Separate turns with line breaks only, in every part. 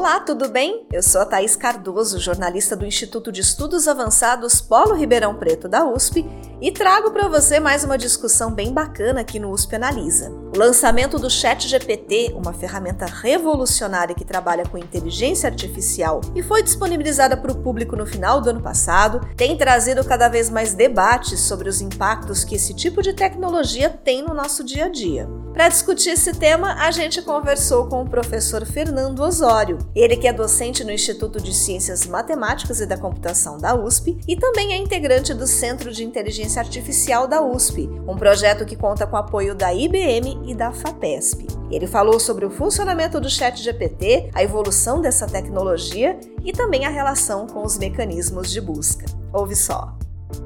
Olá, tudo bem? Eu sou a Thaís Cardoso, jornalista do Instituto de Estudos Avançados Polo Ribeirão Preto da USP, e trago para você mais uma discussão bem bacana aqui no USP Analisa. O lançamento do Chat GPT, uma ferramenta revolucionária que trabalha com inteligência artificial e foi disponibilizada para o público no final do ano passado, tem trazido cada vez mais debates sobre os impactos que esse tipo de tecnologia tem no nosso dia a dia. Para discutir esse tema, a gente conversou com o professor Fernando Osório, ele que é docente no Instituto de Ciências Matemáticas e da Computação da USP e também é integrante do Centro de Inteligência Artificial da USP, um projeto que conta com apoio da IBM e da FAPESP. Ele falou sobre o funcionamento do Chat GPT, a evolução dessa tecnologia e também a relação com os mecanismos de busca. Ouve só.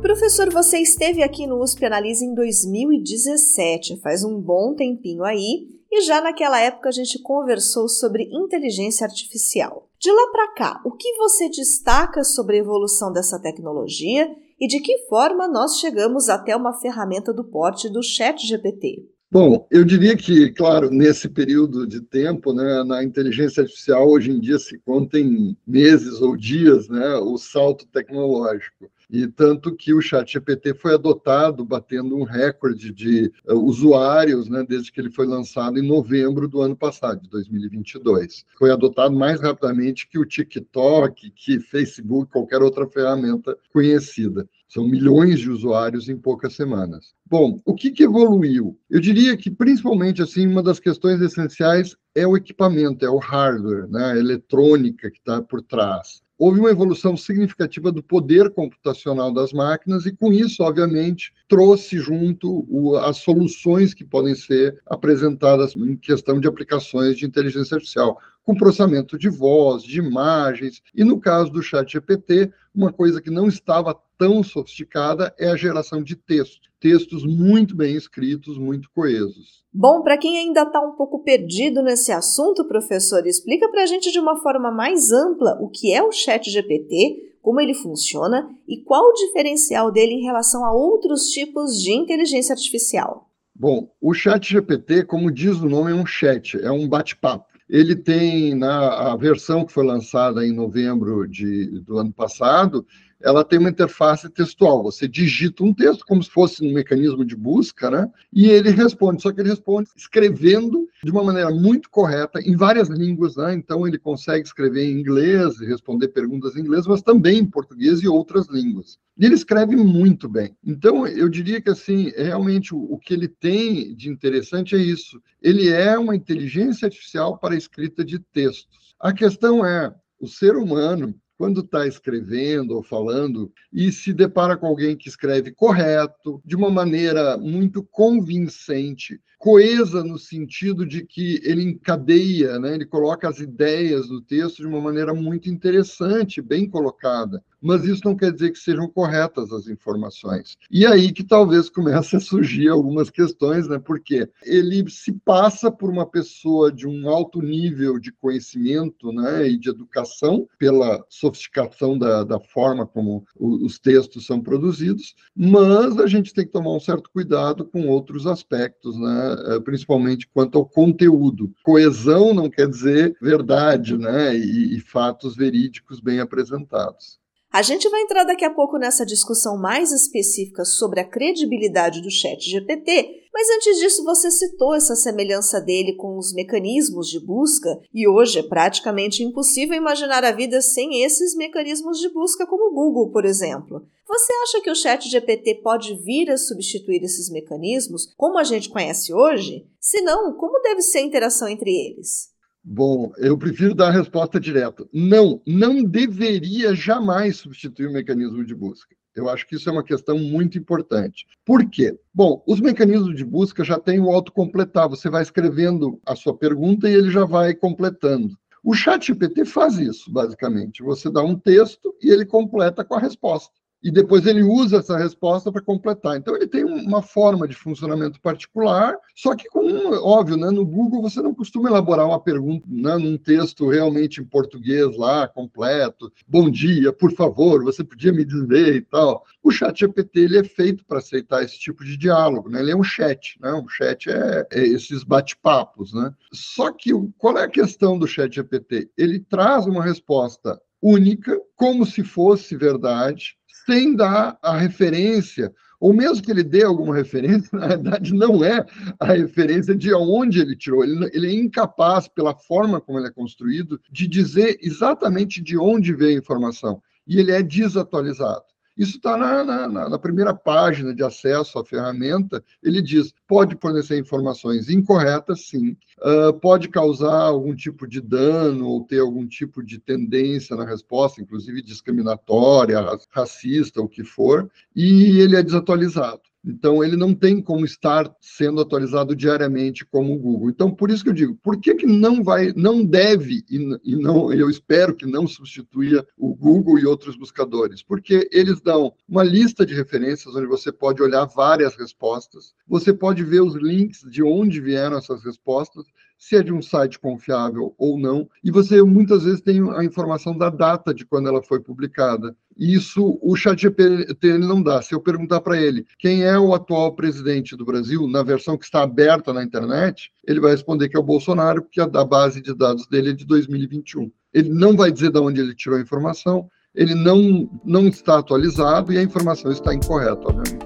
Professor, você esteve aqui no USP Analisa em 2017, faz um bom tempinho aí, e já naquela época a gente conversou sobre inteligência artificial. De lá para cá, o que você destaca sobre a evolução dessa tecnologia e de que forma nós chegamos até uma ferramenta do porte do Chat GPT?
Bom, eu diria que, claro, nesse período de tempo, né, na inteligência artificial, hoje em dia se conta em meses ou dias né, o salto tecnológico. E tanto que o Chat GPT foi adotado, batendo um recorde de uh, usuários, né, desde que ele foi lançado em novembro do ano passado, de 2022. Foi adotado mais rapidamente que o TikTok, que Facebook, qualquer outra ferramenta conhecida. São milhões de usuários em poucas semanas. Bom, o que, que evoluiu? Eu diria que, principalmente, assim, uma das questões essenciais é o equipamento, é o hardware, né, a eletrônica que está por trás houve uma evolução significativa do poder computacional das máquinas e, com isso, obviamente, trouxe junto o, as soluções que podem ser apresentadas em questão de aplicações de inteligência artificial, com processamento de voz, de imagens, e no caso do chat GPT, uma coisa que não estava tão sofisticada é a geração de texto, textos muito bem escritos, muito coesos.
Bom, para quem ainda está um pouco perdido nesse assunto, professor, explica para a gente de uma forma mais ampla o que é o chat GPT, como ele funciona e qual o diferencial dele em relação a outros tipos de inteligência artificial.
Bom, o chat GPT, como diz o nome, é um chat, é um bate-papo. Ele tem, na a versão que foi lançada em novembro de, do ano passado, ela tem uma interface textual. Você digita um texto como se fosse um mecanismo de busca, né? E ele responde. Só que ele responde escrevendo de uma maneira muito correta em várias línguas, né? Então ele consegue escrever em inglês, responder perguntas em inglês, mas também em português e outras línguas. E ele escreve muito bem. Então eu diria que assim, realmente o, que ele tem de interessante é isso. Ele é uma inteligência artificial para a escrita de textos. A questão é, o ser humano quando está escrevendo ou falando e se depara com alguém que escreve correto, de uma maneira muito convincente, coesa no sentido de que ele encadeia, né? ele coloca as ideias no texto de uma maneira muito interessante, bem colocada mas isso não quer dizer que sejam corretas as informações. E aí que talvez comece a surgir algumas questões, né? Porque ele se passa por uma pessoa de um alto nível de conhecimento, né, e de educação pela sofisticação da, da forma como os textos são produzidos, mas a gente tem que tomar um certo cuidado com outros aspectos, né, eh, principalmente quanto ao conteúdo. Coesão não quer dizer verdade, né, e, e fatos verídicos bem apresentados.
A gente vai entrar daqui a pouco nessa discussão mais específica sobre a credibilidade do Chat GPT, mas antes disso você citou essa semelhança dele com os mecanismos de busca, e hoje é praticamente impossível imaginar a vida sem esses mecanismos de busca, como o Google, por exemplo. Você acha que o Chat GPT pode vir a substituir esses mecanismos como a gente conhece hoje? Se não, como deve ser a interação entre eles?
Bom, eu prefiro dar a resposta direta. Não, não deveria jamais substituir o mecanismo de busca. Eu acho que isso é uma questão muito importante. Por quê? Bom, os mecanismos de busca já têm o autocompletar. Você vai escrevendo a sua pergunta e ele já vai completando. O chat GPT faz isso, basicamente. Você dá um texto e ele completa com a resposta. E depois ele usa essa resposta para completar. Então ele tem uma forma de funcionamento particular, só que com óbvio, né, no Google você não costuma elaborar uma pergunta né, num texto realmente em português lá completo. Bom dia, por favor, você podia me dizer e tal. O Chat GPT ele é feito para aceitar esse tipo de diálogo, né? Ele é um chat, né? Um chat é, é esses bate-papos, né? Só que qual é a questão do Chat GPT? Ele traz uma resposta única, como se fosse verdade, sem dar a referência, ou mesmo que ele dê alguma referência, na verdade não é a referência de onde ele tirou. Ele, ele é incapaz, pela forma como ele é construído, de dizer exatamente de onde veio a informação. E ele é desatualizado. Isso está na, na, na, primeira página de acesso à ferramenta. Ele diz: pode fornecer informações incorretas, sim, uh, pode causar algum tipo de dano ou ter algum tipo de tendência na resposta, inclusive discriminatória, racista, o que for, e ele é desatualizado. Então, ele não tem como estar sendo atualizado diariamente como o Google. Então, por isso que eu digo, por que, que não vai, não deve, e, não, eu espero que não substitua o Google e outros buscadores? Porque eles dão uma lista de referências onde você pode olhar várias respostas, você pode ver os links de onde vieram essas respostas, se é de um site confiável ou não, e você muitas vezes tem a informação da data de quando ela foi publicada. Isso o ChatGPT não dá. Se eu perguntar para ele quem é o atual presidente do Brasil, na versão que está aberta na internet, ele vai responder que é o Bolsonaro, porque a base de dados dele é de 2021. Ele não vai dizer de onde ele tirou a informação, ele não, não está atualizado e a informação está incorreta, obviamente.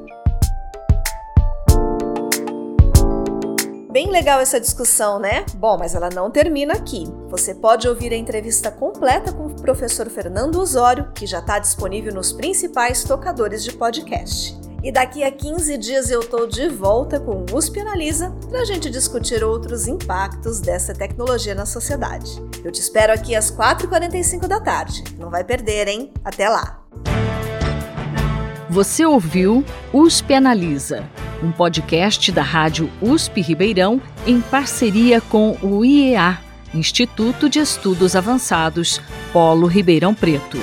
Bem legal essa discussão, né? Bom, mas ela não termina aqui. Você pode ouvir a entrevista completa com o professor Fernando Osório, que já está disponível nos principais tocadores de podcast. E daqui a 15 dias eu tô de volta com o USP Analisa para a gente discutir outros impactos dessa tecnologia na sociedade. Eu te espero aqui às 4h45 da tarde. Não vai perder, hein? Até lá!
Você ouviu USP Analisa um podcast da Rádio USP Ribeirão em parceria com o IEA, Instituto de Estudos Avançados, Polo Ribeirão Preto.